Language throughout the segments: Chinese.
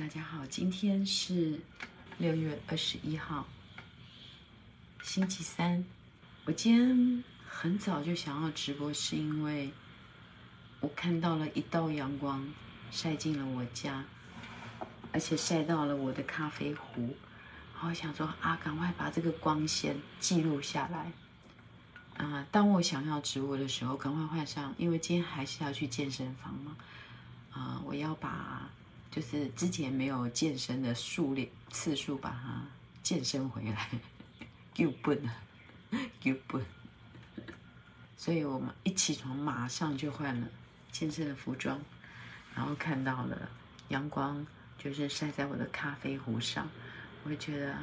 大家好，今天是六月二十一号，星期三。我今天很早就想要直播，是因为我看到了一道阳光晒进了我家，而且晒到了我的咖啡壶。然后想说啊，赶快把这个光线记录下来。啊、当我想要直播的时候，赶快换上，因为今天还是要去健身房嘛。啊、我要把。就是之前没有健身的数量次数，把它健身回来，又笨了，又笨。所以我们一起床马上就换了健身的服装，然后看到了阳光，就是晒在我的咖啡壶上，我觉得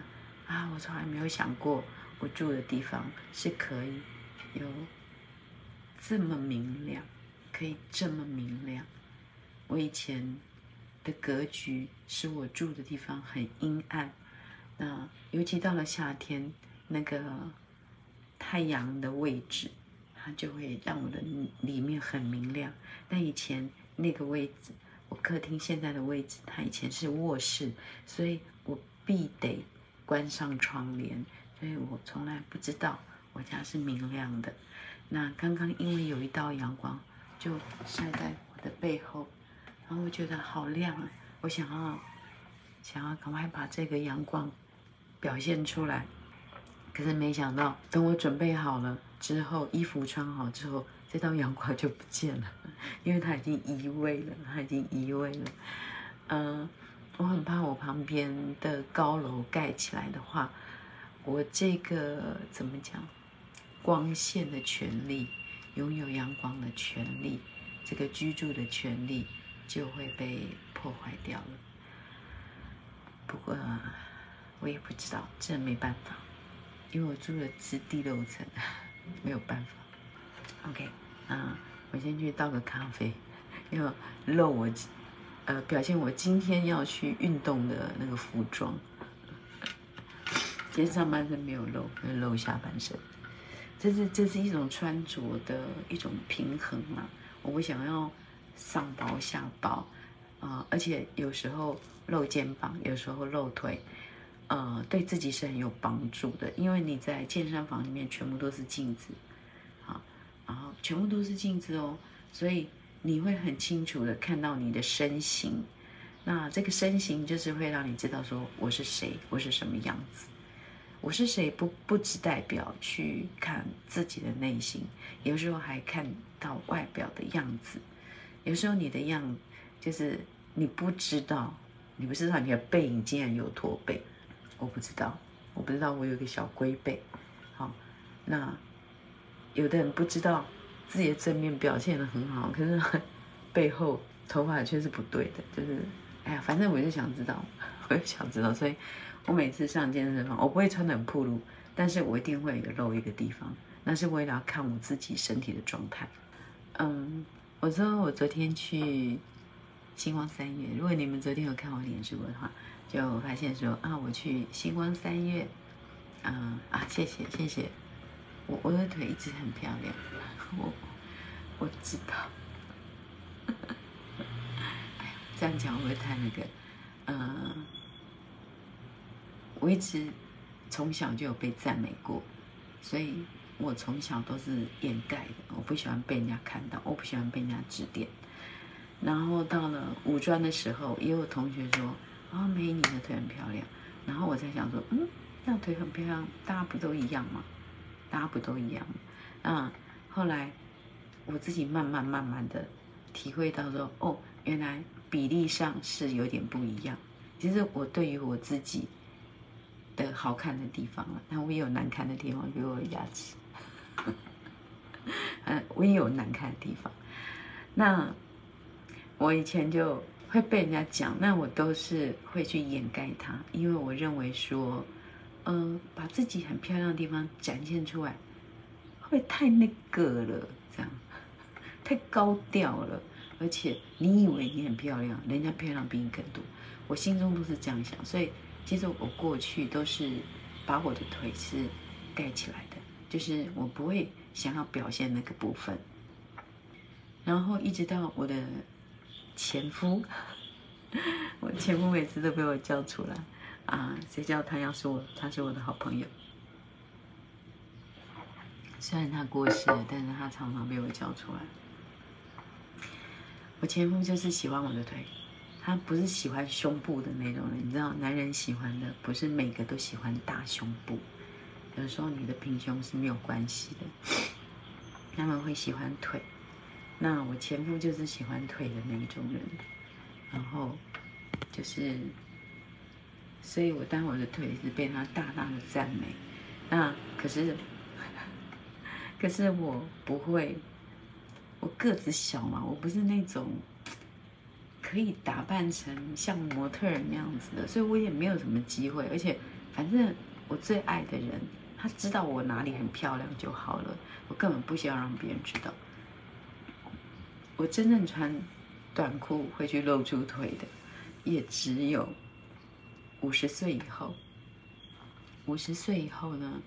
啊，我从来没有想过我住的地方是可以有这么明亮，可以这么明亮。我以前。的格局使我住的地方很阴暗，那尤其到了夏天，那个太阳的位置，它就会让我的里面很明亮。但以前那个位置，我客厅现在的位置，它以前是卧室，所以我必得关上窗帘，所以我从来不知道我家是明亮的。那刚刚因为有一道阳光，就晒在我的背后。然后我觉得好亮啊！我想要，想要赶快把这个阳光表现出来。可是没想到，等我准备好了之后，衣服穿好之后，这道阳光就不见了，因为它已经移位了，它已经移位了。嗯、我很怕我旁边的高楼盖起来的话，我这个怎么讲？光线的权利，拥有阳光的权利，这个居住的权利。就会被破坏掉了。不过我也不知道，这没办法，因为我住的是第六层，没有办法。OK，啊，我先去倒个咖啡，要露我，呃，表现我今天要去运动的那个服装。今天上半身没有露，没有露下半身。这是这是一种穿着的一种平衡嘛？我不想要。上薄下薄，啊、而且有时候露肩膀，有时候露腿，呃，对自己是很有帮助的。因为你在健身房里面全部都是镜子，啊，然后全部都是镜子哦，所以你会很清楚的看到你的身形。那这个身形就是会让你知道说我是谁，我是什么样子。我是谁不不只代表去看自己的内心，有时候还看到外表的样子。有时候你的样，就是你不知道，你不知道你的背影竟然有驼背，我不知道，我不知道我有个小龟背，好，那有的人不知道自己的正面表现得很好，可是 背后头发却是不对的，就是，哎呀，反正我就想知道，我就想知道，所以我每次上健身房，我不会穿得很暴露，但是我一定会有露一个地方，那是为了要看我自己身体的状态，嗯。我说我昨天去星光三月，如果你们昨天有看我脸书的话，就发现说啊，我去星光三月，嗯啊，谢谢谢谢，我我的腿一直很漂亮，我我知道，哎，这样讲会不会太那个？嗯，我一直从小就有被赞美过，所以。我从小都是掩盖的，我不喜欢被人家看到，我不喜欢被人家指点。然后到了五专的时候，也有同学说：“啊、哦，美，你的腿很漂亮。”然后我在想说：“嗯，那腿很漂亮，大家不都一样吗？大家不都一样吗？”啊，后来我自己慢慢慢慢的体会到说：“哦，原来比例上是有点不一样。”其实我对于我自己的好看的地方了，但我也有难看的地方，比如我的牙齿。嗯，我也有难看的地方。那我以前就会被人家讲，那我都是会去掩盖它，因为我认为说，呃，把自己很漂亮的地方展现出来，会不会太那个了？这样 太高调了。而且你以为你很漂亮，人家漂亮比你更多。我心中都是这样想，所以其实我过去都是把我的腿是盖起来的。就是我不会想要表现那个部分，然后一直到我的前夫，我前夫每次都被我叫出来啊，谁叫他要是我，他是我的好朋友。虽然他过世了，但是他常常被我叫出来。我前夫就是喜欢我的腿，他不是喜欢胸部的那种人。你知道，男人喜欢的不是每个都喜欢大胸部，有时候你的平胸是没有关系的，他们会喜欢腿。那我前夫就是喜欢腿的那一种人，然后就是，所以我当我的腿是被他大大的赞美。那可是，可是我不会。我个子小嘛，我不是那种可以打扮成像模特儿那样子的，所以我也没有什么机会。而且，反正我最爱的人，他知道我哪里很漂亮就好了，我根本不需要让别人知道。我真正穿短裤会去露出腿的，也只有五十岁以后。五十岁以后呢，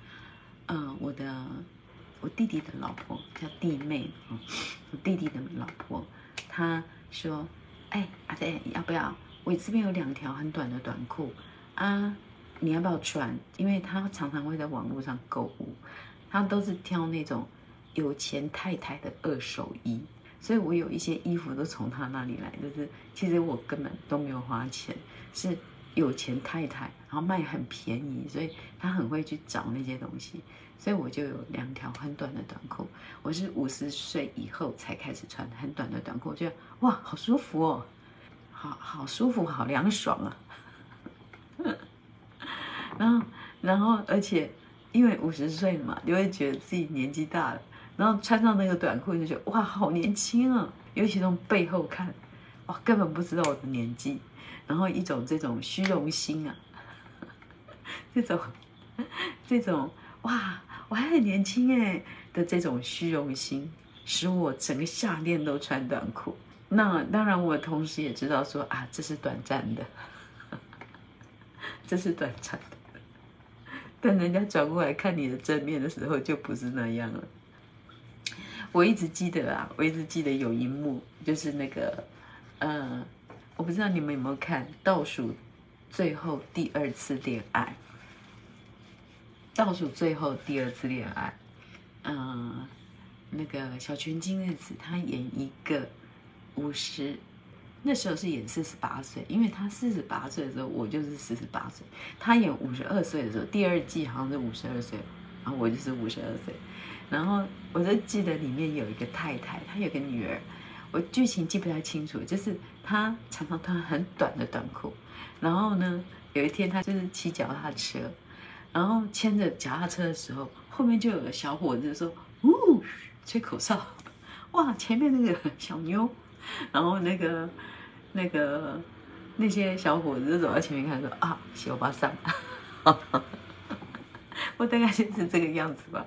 嗯，我的。我弟弟的老婆叫弟妹，我弟弟的老婆，她说：“哎，阿飞，要不要？我这边有两条很短的短裤啊，你要不要穿？因为他常常会在网络上购物，他都是挑那种有钱太太的二手衣，所以我有一些衣服都从他那里来，就是其实我根本都没有花钱，是有钱太太，然后卖很便宜，所以她很会去找那些东西。”所以我就有两条很短的短裤，我是五十岁以后才开始穿很短的短裤，我觉得哇，好舒服哦，好好舒服，好凉爽啊。然后，然后，而且因为五十岁嘛，就会觉得自己年纪大了，然后穿上那个短裤就觉得哇，好年轻啊，尤其从背后看，哇，根本不知道我的年纪，然后一种这种虚荣心啊，这种，这种哇。我还很年轻哎的这种虚荣心，使我整个夏天都穿短裤。那当然，我同时也知道说啊，这是短暂的，这是短暂的。但人家转过来看你的正面的时候，就不是那样了。我一直记得啊，我一直记得有一幕，就是那个，呃，我不知道你们有没有看《倒数最后第二次恋爱》。倒数最后第二次恋爱，嗯，那个小泉今日子，她演一个五十，那时候是演四十八岁，因为他四十八岁的时候，我就是四十八岁。他演五十二岁的时候，第二季好像是五十二岁，然后我就是五十二岁。然后我就记得里面有一个太太，她有个女儿，我剧情记不太清楚，就是她常常穿很短的短裤。然后呢，有一天她就是骑脚踏车。然后牵着脚踏车的时候，后面就有个小伙子说：“呜，吹口哨，哇！前面那个小妞，然后那个那个那些小伙子走到前面看说啊，小巴桑，我大概就是这个样子吧。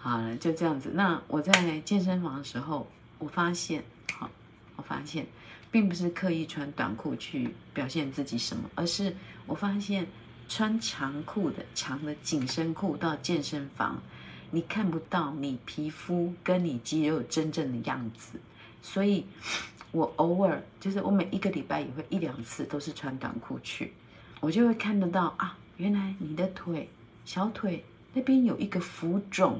好了，就这样子。那我在健身房的时候，我发现，好，我发现，并不是刻意穿短裤去表现自己什么，而是我发现。穿长裤的长的紧身裤到健身房，你看不到你皮肤跟你肌肉真正的样子，所以，我偶尔就是我每一个礼拜也会一两次都是穿短裤去，我就会看得到啊，原来你的腿小腿那边有一个浮肿，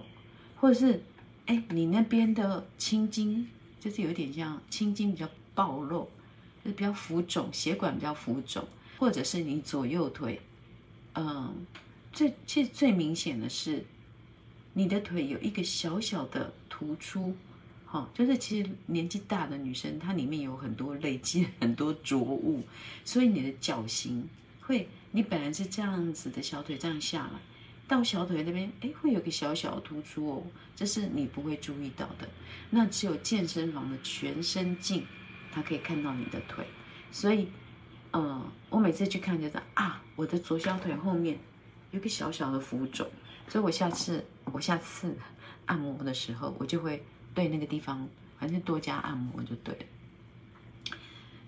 或者是哎你那边的青筋就是有点像青筋比较暴露，就是比较浮肿，血管比较浮肿，或者是你左右腿。嗯，最其实最明显的是，你的腿有一个小小的突出，哦，就是其实年纪大的女生，她里面有很多累积 很多浊物，所以你的脚型会，你本来是这样子的小腿这样下来，到小腿那边，哎，会有个小小的突出哦，这是你不会注意到的。那只有健身房的全身镜，它可以看到你的腿，所以。嗯，我每次去看就是啊，我的左小腿后面有个小小的浮肿，所以我下次我下次按摩的时候，我就会对那个地方反正多加按摩就对了。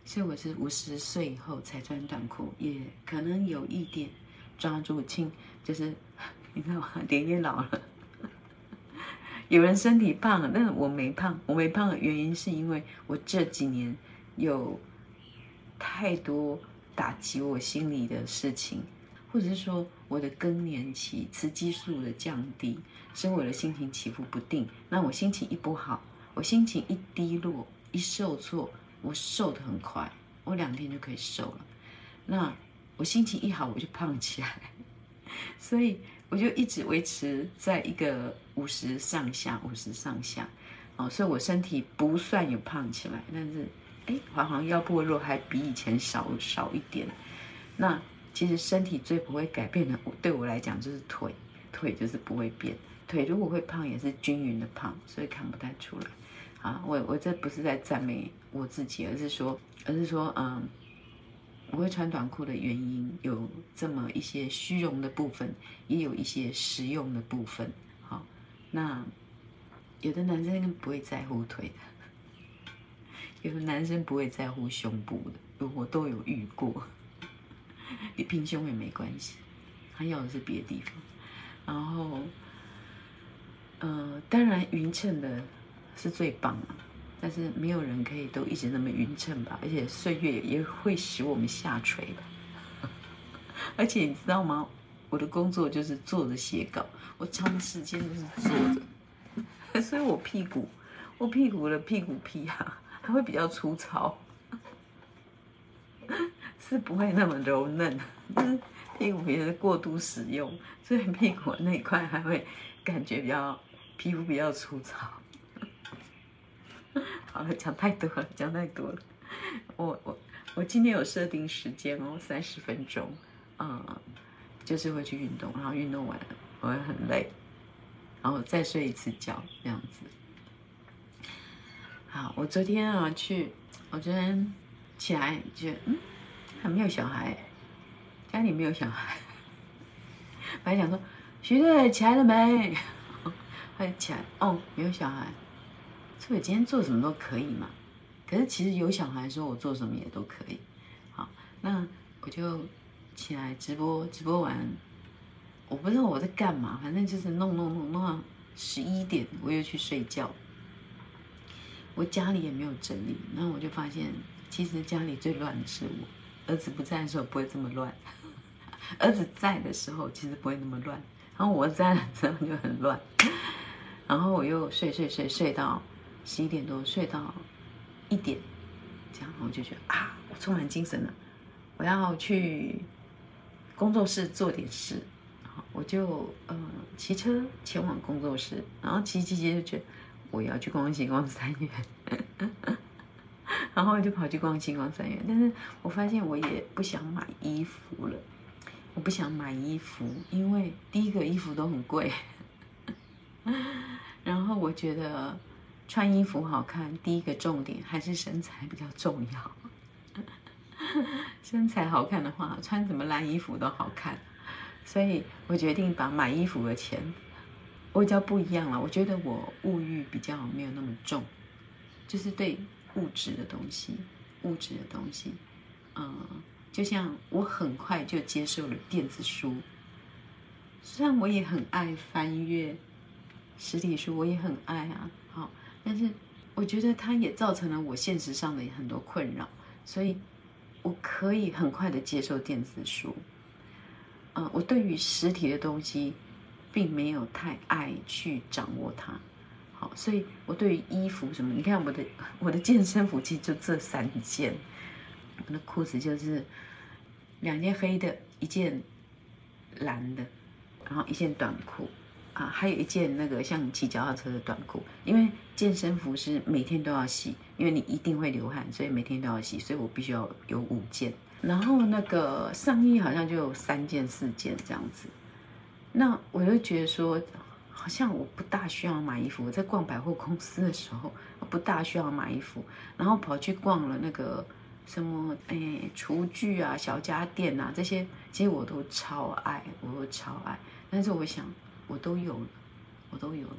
所以我是五十岁以后才穿短裤，也可能有一点抓住轻，就是 你知道吗？脸也老了。有人身体胖，但是我没胖，我没胖的原因是因为我这几年有。太多打击我心里的事情，或者是说我的更年期雌激素的降低，使我的心情起伏不定。那我心情一不好，我心情一低落，一受挫，我瘦得很快，我两天就可以瘦了。那我心情一好，我就胖起来，所以我就一直维持在一个五十上下，五十上下。哦，所以我身体不算有胖起来，但是，哎，好像腰部肉还比以前少少一点。那其实身体最不会改变的，对我来讲就是腿，腿就是不会变。腿如果会胖，也是均匀的胖，所以看不太出来。啊，我我这不是在赞美我自己，而是说，而是说，嗯，我会穿短裤的原因有这么一些虚荣的部分，也有一些实用的部分。好，那。有的男生不会在乎腿的，有的男生不会在乎胸部的，我都有遇过。你平胸也没关系，他要的是别的地方。然后，呃，当然匀称的是最棒啊，但是没有人可以都一直那么匀称吧？而且岁月也会使我们下垂的。而且你知道吗？我的工作就是坐着写稿，我长时间都是坐着。所以我屁股，我屁股的屁股皮啊，还会比较粗糙，是不会那么柔嫩，就是屁股皮是过度使用，所以屁股那一块还会感觉比较皮肤比较粗糙。好了，讲太多了，讲太多了。我我我今天有设定时间哦，三十分钟，嗯，就是会去运动，然后运动完我会很累。然后再睡一次觉，这样子。好，我昨天啊去，我昨天起来就嗯，还没有小孩，家里没有小孩。本来想说，徐队起来了没？快起来哦，没有小孩。所以今天做什么都可以嘛。可是其实有小孩的时候，我做什么也都可以。好，那我就起来直播，直播完。我不知道我在干嘛，反正就是弄弄弄弄到十一点，我又去睡觉。我家里也没有整理，然后我就发现，其实家里最乱的是我。儿子不在的时候不会这么乱，儿子在的时候其实不会那么乱，然后我在的时候就很乱。然后我又睡睡睡睡到十一点多，睡到一点，这样我就觉得啊，我充满精神了，我要去工作室做点事。我就呃骑车前往工作室，然后骑骑骑就觉得我要去逛新光三越，然后我就跑去逛星光三元，但是我发现我也不想买衣服了，我不想买衣服，因为第一个衣服都很贵，然后我觉得穿衣服好看，第一个重点还是身材比较重要，身材好看的话，穿什么烂衣服都好看。所以我决定把买衣服的钱，我比较不一样了。我觉得我物欲比较没有那么重，就是对物质的东西，物质的东西，嗯，就像我很快就接受了电子书，虽然我也很爱翻阅实体书，我也很爱啊，好，但是我觉得它也造成了我现实上的很多困扰，所以我可以很快的接受电子书。呃，我对于实体的东西，并没有太爱去掌握它，所以我对于衣服什么，你看我的我的健身服其实就这三件，我的裤子就是两件黑的，一件蓝的，然后一件短裤啊，还有一件那个像骑脚踏车的短裤，因为健身服是每天都要洗，因为你一定会流汗，所以每天都要洗，所以我必须要有五件。然后那个上衣好像就有三件四件这样子，那我就觉得说，好像我不大需要买衣服。我在逛百货公司的时候，不大需要买衣服，然后跑去逛了那个什么哎厨具啊、小家电啊这些，其实我都超爱，我都超爱。但是我想，我都有了，我都有了。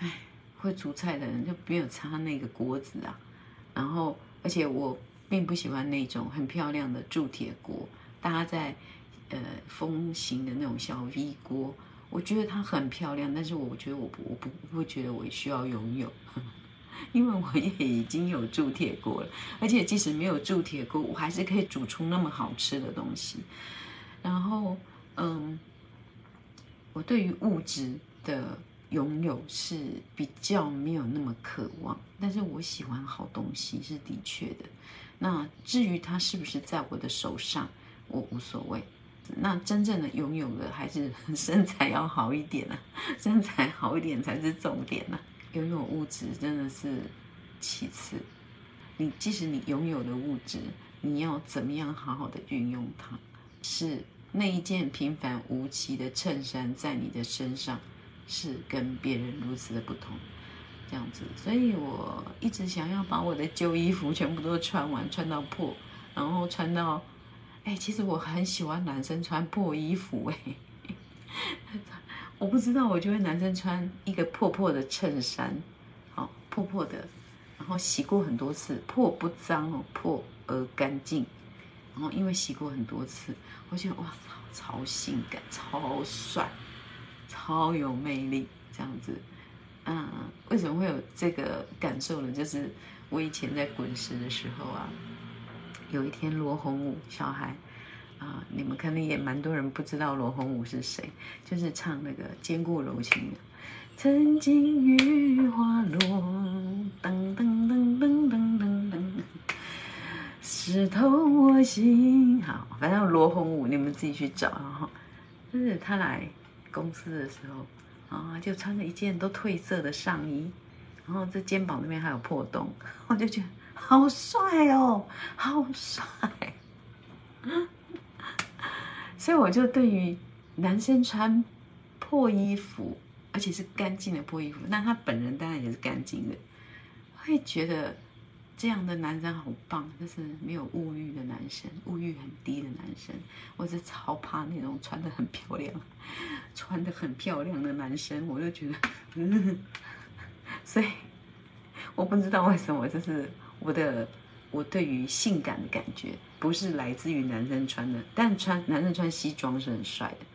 哎，会煮菜的人就没有擦那个锅子啊，然后而且我。并不喜欢那种很漂亮的铸铁锅，搭在呃风行的那种小 V 锅，我觉得它很漂亮，但是我觉得我不我不不会觉得我需要拥有。因为我也已经有铸铁锅了，而且即使没有铸铁锅，我还是可以煮出那么好吃的东西。然后，嗯，我对于物质的拥有是比较没有那么渴望，但是我喜欢好东西是的确的。那至于它是不是在我的手上，我无所谓。那真正的拥有的还是 身材要好一点啊，身材好一点才是重点啊。拥有物质真的是其次，你即使你拥有了物质，你要怎么样好好的运用它？是那一件平凡无奇的衬衫在你的身上，是跟别人如此的不同，这样子。所以我一直想要把我的旧衣服全部都穿完，穿到破，然后穿到。哎，其实我很喜欢男生穿破衣服，哎，我不知道，我觉得男生穿一个破破的衬衫，好破破的，然后洗过很多次，破不脏哦，破而干净，然后因为洗过很多次，我觉得哇操，超性感，超帅，超有魅力，这样子，嗯，为什么会有这个感受呢？就是我以前在滚石的时候啊。有一天，罗红武小孩啊，你们可能也蛮多人不知道罗红武是谁，就是唱那个《坚固柔情》的。曾经雨花落，噔噔噔噔噔噔噔，湿透我心。好，反正罗红武，你们自己去找哈。就是他来公司的时候啊，就穿着一件都褪色的上衣，然后这肩膀那边还有破洞，我就觉得。好帅哦，好帅！所以我就对于男生穿破衣服，而且是干净的破衣服，那他本人当然也是干净的，会觉得这样的男生好棒，就是没有物欲的男生，物欲很低的男生。我是超怕那种穿的很漂亮、穿的很漂亮的男生，我就觉得，嗯，所以我不知道为什么，就是。我的我对于性感的感觉不是来自于男生穿的，但穿男生穿西装是很帅的，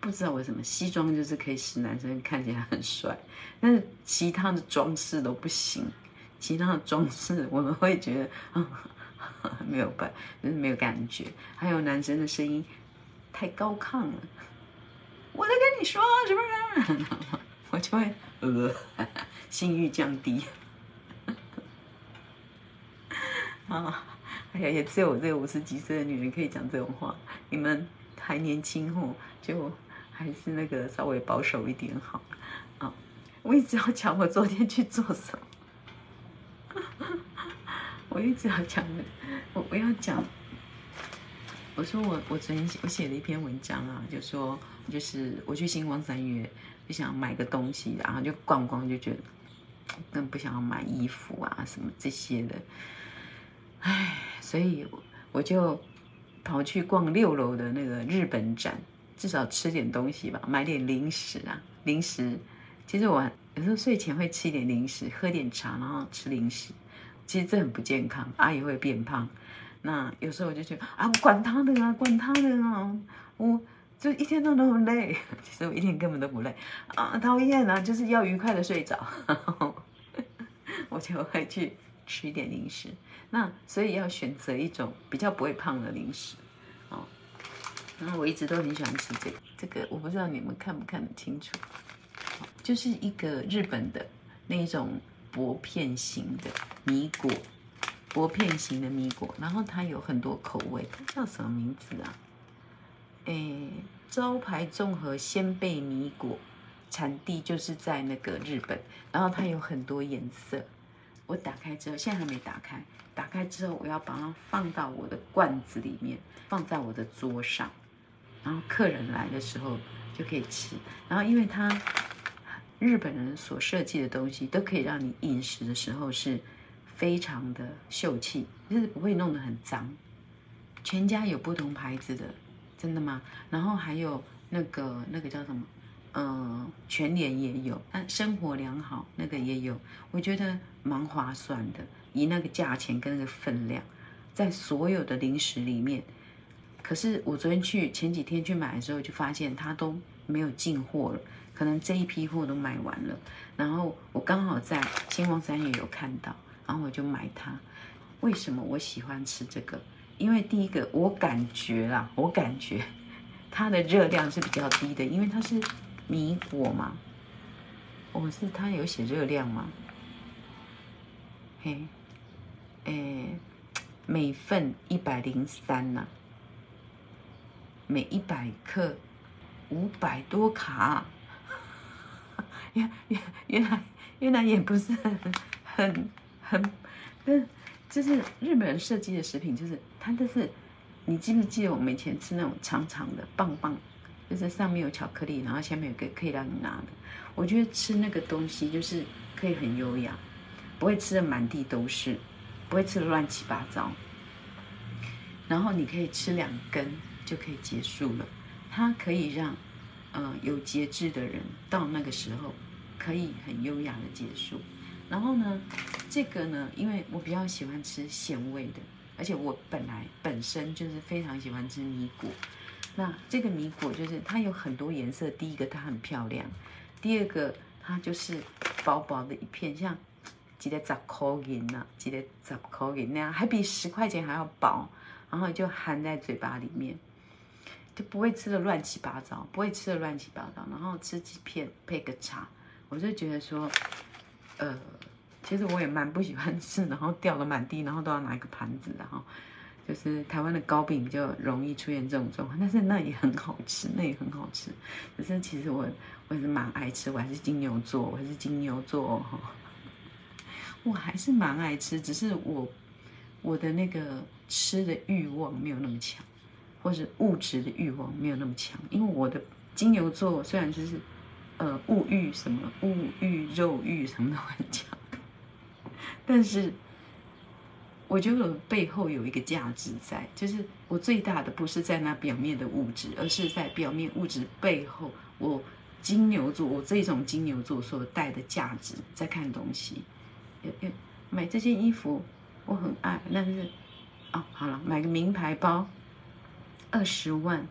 不知道为什么西装就是可以使男生看起来很帅，但是其他的装饰都不行，其他的装饰我们会觉得啊、没有办，就是没有感觉，还有男生的声音太高亢了，我在跟你说是不是？我就会呃 性欲降低。啊，哎呀，也只有我这个五十几岁的女人可以讲这种话。你们还年轻哦，就还是那个稍微保守一点好。啊，我一直要讲我昨天去做什么。我一直要讲，我我要讲。我说我我昨天我写了一篇文章啊，就说就是我去星光三月就想买个东西，然后就逛逛就觉得更不想要买衣服啊什么这些的。唉，所以我就跑去逛六楼的那个日本展，至少吃点东西吧，买点零食啊。零食，其实我有时候睡前会吃一点零食，喝点茶，然后吃零食。其实这很不健康，阿姨会变胖。那有时候我就觉得啊，管他的啊，管他的啊，我就一天到晚都很累。其实我一天根本都不累啊，讨厌啊，就是要愉快的睡着。我就会去。吃一点零食，那所以要选择一种比较不会胖的零食，哦。然后我一直都很喜欢吃这个，这个我不知道你们看不看得清楚，就是一个日本的那种薄片型的米果，薄片型的米果，然后它有很多口味，它叫什么名字啊？诶，招牌综合鲜贝米果，产地就是在那个日本，然后它有很多颜色。我打开之后，现在还没打开。打开之后，我要把它放到我的罐子里面，放在我的桌上，然后客人来的时候就可以吃。然后，因为它日本人所设计的东西都可以让你饮食的时候是非常的秀气，就是不会弄得很脏。全家有不同牌子的，真的吗？然后还有那个那个叫什么？嗯，全年也有，但生活良好那个也有，我觉得蛮划算的。以那个价钱跟那个分量，在所有的零食里面，可是我昨天去前几天去买的时候，就发现它都没有进货了。可能这一批货都卖完了，然后我刚好在新光三也有看到，然后我就买它。为什么我喜欢吃这个？因为第一个，我感觉啦，我感觉 它的热量是比较低的，因为它是米果嘛。我、是它有写热量吗？嘿，诶，每份一百零三呐，每一百克五百多卡。原原原来原来也不是很很很，但，就是日本人设计的食品，就是它就是，你记不记得我们以前吃那种长长的棒棒，就是上面有巧克力，然后下面有个可以让你拿的。我觉得吃那个东西就是可以很优雅，不会吃的满地都是，不会吃的乱七八糟。然后你可以吃两根就可以结束了，它可以让。呃，有节制的人到那个时候可以很优雅的结束。然后呢，这个呢，因为我比较喜欢吃咸味的，而且我本来本身就是非常喜欢吃米果。那这个米果就是它有很多颜色，第一个它很漂亮，第二个它就是薄薄的一片，像几个十块银呐，几个十块银那样，还比十块钱还要薄，然后就含在嘴巴里面。就不会吃的乱七八糟，不会吃的乱七八糟，然后吃几片配个茶，我就觉得说，呃，其实我也蛮不喜欢吃，然后掉的满地，然后都要拿一个盘子，然后就是台湾的糕饼就容易出现这种状况，但是那也很好吃，那也很好吃，可是其实我我也是蛮爱吃，我还是金牛座，我还是金牛座哈，我还是蛮爱吃，只是我我的那个吃的欲望没有那么强。或者物质的欲望没有那么强，因为我的金牛座虽然就是，呃，物欲什么物欲肉欲什么都很强，但是我觉得我背后有一个价值在，就是我最大的不是在那表面的物质，而是在表面物质背后，我金牛座我这种金牛座所带的价值在看东西。买这件衣服我很爱，但是哦好了，买个名牌包。二十万，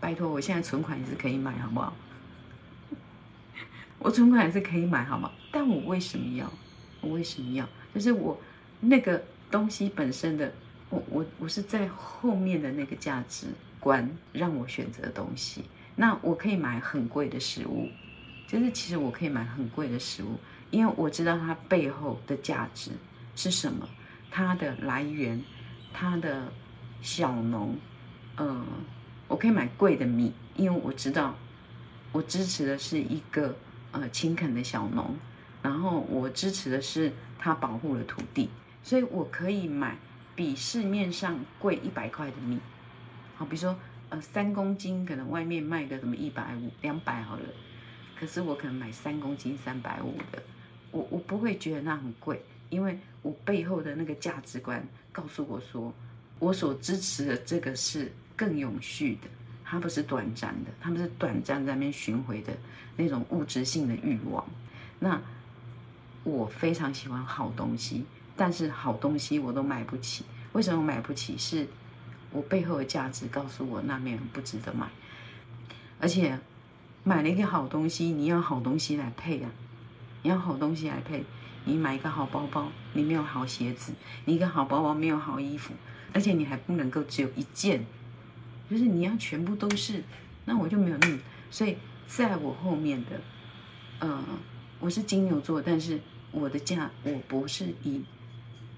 拜托，我现在存款也是可以买，好不好？我存款也是可以买，好吗？但我为什么要？我为什么要？就是我那个东西本身的，我我我是在后面的那个价值观让我选择东西。那我可以买很贵的食物，就是其实我可以买很贵的食物，因为我知道它背后的价值是什么，它的来源，它的小农。嗯，我可以买贵的米，因为我知道我支持的是一个呃勤恳的小农，然后我支持的是他保护了土地，所以我可以买比市面上贵一百块的米。好，比如说呃三公斤可能外面卖个什么一百五、两百好了，可是我可能买三公斤三百五的，我我不会觉得那很贵，因为我背后的那个价值观告诉我说，我所支持的这个是。更永续的，它不是短暂的，它们是短暂在那边巡回的那种物质性的欲望。那我非常喜欢好东西，但是好东西我都买不起。为什么买不起？是我背后的价值告诉我那边不值得买。而且买了一个好东西，你要好东西来配啊！你要好东西来配，你买一个好包包，你没有好鞋子；你一个好包包没有好衣服，而且你还不能够只有一件。就是你要全部都是，那我就没有那么，所以在我后面的，呃，我是金牛座，但是我的价我不是以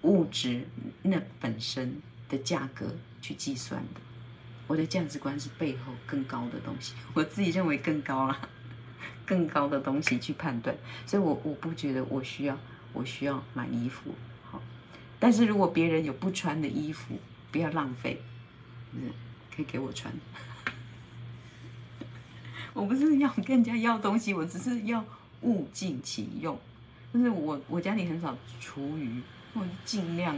物质那本身的价格去计算的，我的价值观是背后更高的东西，我自己认为更高了，更高的东西去判断，所以我我不觉得我需要我需要买衣服，好，但是如果别人有不穿的衣服，不要浪费，嗯。可以给我穿，我不是要跟人家要东西，我只是要物尽其用。就是我我家里很少厨余，我尽量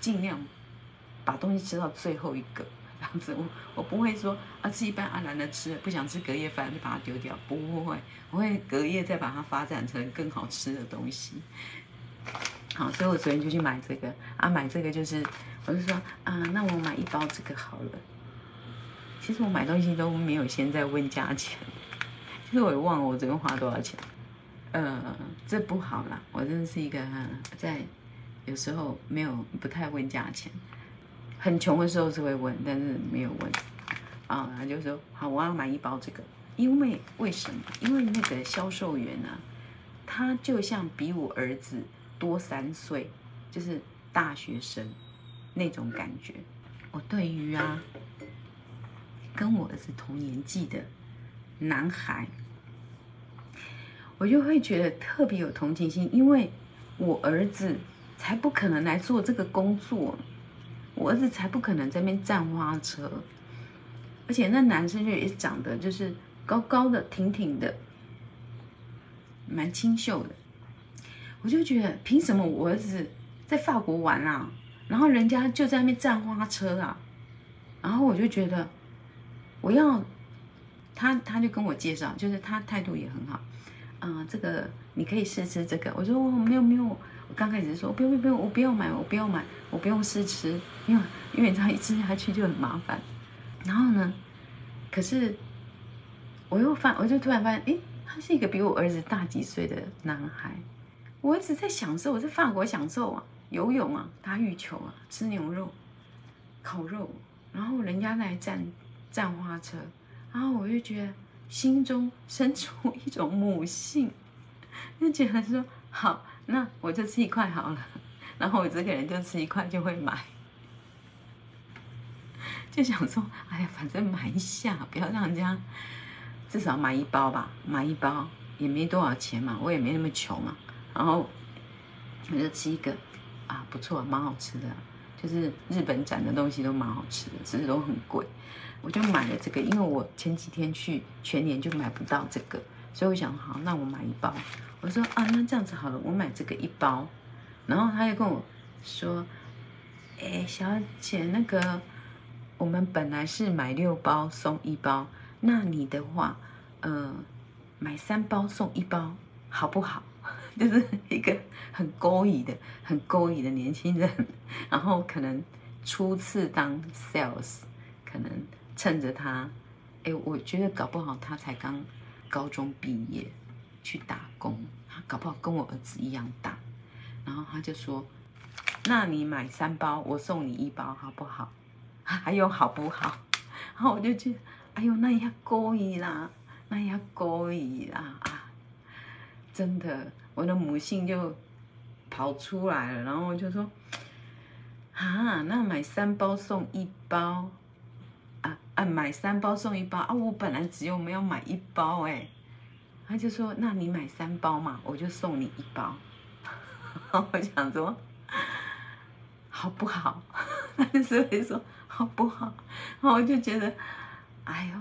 尽量把东西吃到最后一个 这样子。我我不会说啊吃一半啊懒得吃，不想吃隔夜饭就把它丢掉，不会，我会隔夜再把它发展成更好吃的东西。好，所以我昨天就去买这个啊，买这个就是我就说啊，那我买一包这个好了。其实我买东西都没有先在问价钱，其实我也忘了我这边花多少钱。呃，这不好啦，我真的是一个在有时候没有不太问价钱，很穷的时候是会问，但是没有问啊，他就说好，我要买一包这个，因为为什么？因为那个销售员呢、啊，他就像比我儿子多三岁，就是大学生那种感觉。我对于啊，跟我儿子同年纪的男孩。我就会觉得特别有同情心，因为我儿子才不可能来做这个工作，我儿子才不可能在那边站花车，而且那男生就也长得就是高高的、挺挺的，蛮清秀的。我就觉得凭什么我儿子在法国玩啊？然后人家就在那边站花车啊？然后我就觉得我要他，他就跟我介绍，就是他态度也很好。啊、这个你可以试吃这个。我说我没有没有，我刚开始说不用不用不用，我不要买，我不要买，我不用试吃，因为因为他一吃下去就很麻烦。然后呢，可是我又发，我就突然发现，诶，他是一个比我儿子大几岁的男孩。我一直在享受，我在法国享受啊，游泳啊，打羽球啊，吃牛肉、烤肉，然后人家在站站花车，然后我就觉得。心中生出一种母性，就觉得说好，那我就吃一块好了。然后我这个人就吃一块就会买，就想说，哎呀，反正买一下，不要让人家至少买一包吧，买一包也没多少钱嘛，我也没那么穷嘛。然后我就吃一个，啊，不错，蛮好吃的，就是日本展的东西都蛮好吃的，只是都很贵。我就买了这个，因为我前几天去全年就买不到这个，所以我想好，那我买一包。我说啊，那这样子好了，我买这个一包。然后他就跟我说，哎，小姐，那个我们本来是买六包送一包，那你的话，呃，买三包送一包好不好？就是一个很勾引的、很勾引的年轻人，然后可能初次当 sales，可能。趁着他，哎，我觉得搞不好他才刚高中毕业去打工，搞不好跟我儿子一样大。然后他就说：“那你买三包，我送你一包，好不好？” 还有好不好？然后我就觉得，哎呦，那也要勾引啦，那也要勾引啦啊！真的，我的母性就跑出来了。然后我就说：“啊，那买三包送一包。”啊，买三包送一包啊！我本来只有没有买一包哎，他就说：“那你买三包嘛，我就送你一包。”我想说，好不好？他就是会说好不好？然后我就觉得，哎呦，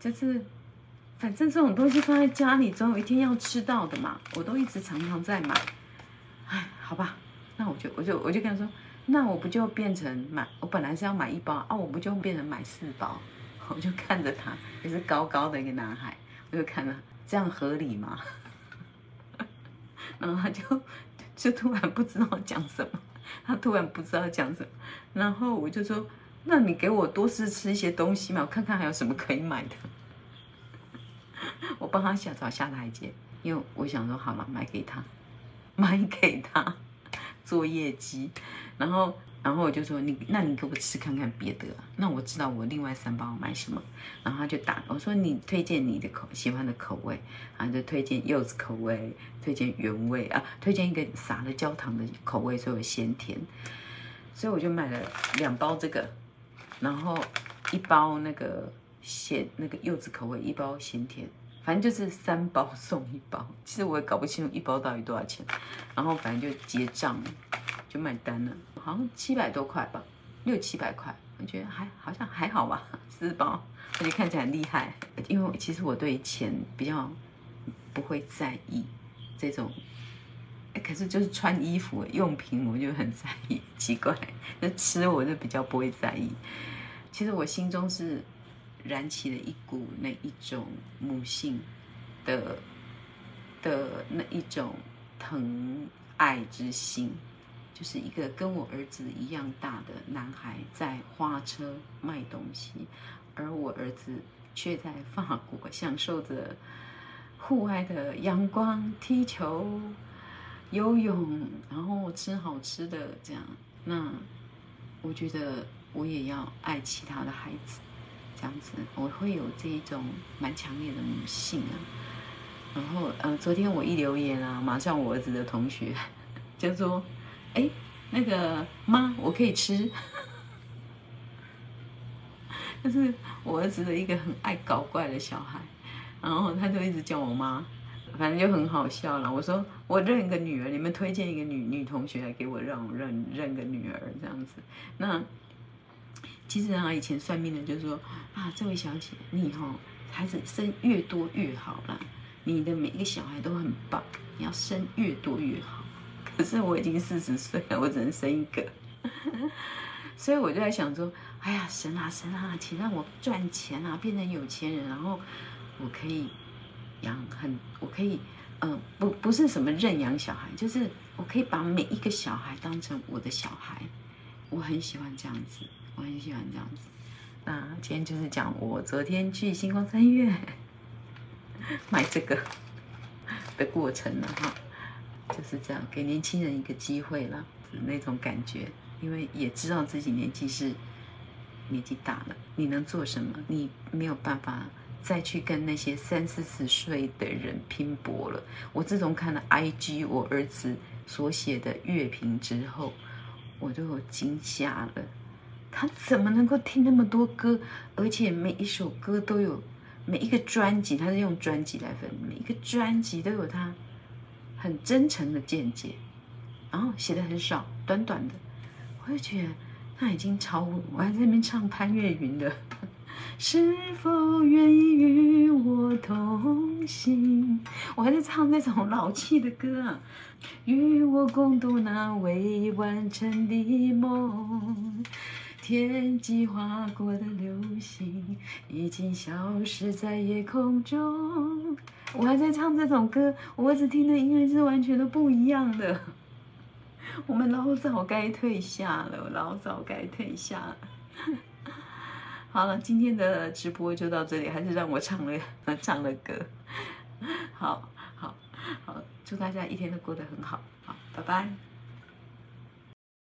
就是反正这种东西放在家里，总有一天要吃到的嘛。我都一直常常在买，哎，好吧，那我就我就我就跟他说。那我不就变成买？我本来是要买一包啊，我不就变成买四包？我就看着他，也是高高的一个男孩，我就看他，这样合理吗？然后他就就突然不知道讲什么，他突然不知道讲什么，然后我就说：“那你给我多试吃一些东西嘛，我看看还有什么可以买的。”我帮他下找下台阶，因为我想说，好了，买给他，买给他。做业绩，然后，然后我就说你，那你给我吃看看别的，那我知道我另外三包买什么，然后他就打，我说你推荐你的口喜欢的口味，啊，就推荐柚子口味，推荐原味啊，推荐一个撒了焦糖的口味，所以有鲜甜，所以我就买了两包这个，然后一包那个鲜那个柚子口味，一包鲜甜。反正就是三包 送一包，其实我也搞不清楚一包到底多少钱，然后反正就结账，就买单了，好像七百多块吧，六七百块，我觉得还好像还好吧，四包，而且看起来很厉害，因为其实我对钱比较不会在意这种，可是就是穿衣服用品我就很 在意，奇怪，那吃我就比较不会在意，其实我心中是。燃起了一股那一种母性的的那一种疼爱之心，就是一个跟我儿子一样大的男孩在花车卖东西，而我儿子却在法国享受着户外的阳光、踢球、游泳，然后吃好吃的，这样。那我觉得我也要爱其他的孩子，这样子，我会有这一种蛮强烈的母性啊。然后，呃，昨天我一留言啊，马上我儿子的同学 就说：“哎，那个妈，我可以吃。”就是我儿子的一个很爱搞怪的小孩，然后他就一直叫我妈，反正就很好笑了。我说我认一个女儿，你们推荐一个女女同学来给我，让我认认个女儿这样子。那其实啊，以前算命的就说啊，这位小姐，你哈、哦、孩子生越多越好啦，你的每一个小孩都很棒，你要生越多越好。可是我已经四十岁了，我只能生一个。所以我就在想说，哎呀，神啊神啊，请让我赚钱啊，变成有钱人，然后我可以养很，我可以，嗯、呃，不不是什么认养小孩，就是我可以把每一个小孩当成我的小孩，我很喜欢这样子，我很喜欢这样子。那今天就是讲我昨天去星光三月 买这个的过程了哈，就是这样，给年轻人一个机会了，那种感觉。因为也知道自己年纪是年纪大了，你能做什么？你没有办法再去跟那些三四十岁的人拼搏了。我自从看了 IG 我儿子所写的乐评之后，我就有惊吓了。他怎么能够听那么多歌，而且每一首歌都有，每一个专辑他是用专辑来分，每一个专辑都有他很真诚的见解，然后写的很少，短短的。我就觉得他已经超我，我还在那边唱潘越云的，是否愿意与我同行？我还在唱那种老气的歌啊，与我共度那未完成的梦。天际划过的流星已经消失在夜空中。我还在唱这种歌，我儿子听的音乐是完全都不一样的。我们老早该退下了，老早该退下了。好了，今天的直播就到这里，还是让我唱了唱了歌。好好好，祝大家一天都过得很好，好，拜拜。